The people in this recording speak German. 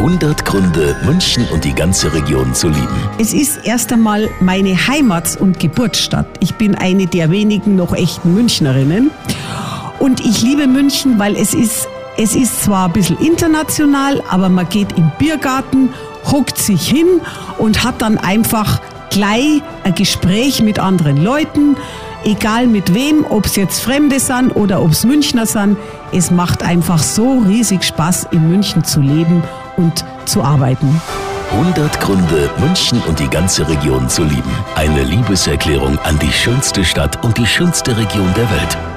100 Gründe, München und die ganze Region zu lieben. Es ist erst einmal meine Heimats- und Geburtsstadt. Ich bin eine der wenigen noch echten Münchnerinnen. Und ich liebe München, weil es ist, es ist zwar ein bisschen international, aber man geht im Biergarten, hockt sich hin und hat dann einfach gleich ein Gespräch mit anderen Leuten, egal mit wem, ob es jetzt Fremde sind oder ob es Münchner sind. Es macht einfach so riesig Spaß, in München zu leben und zu arbeiten. 100 Gründe, München und die ganze Region zu lieben. Eine Liebeserklärung an die schönste Stadt und die schönste Region der Welt.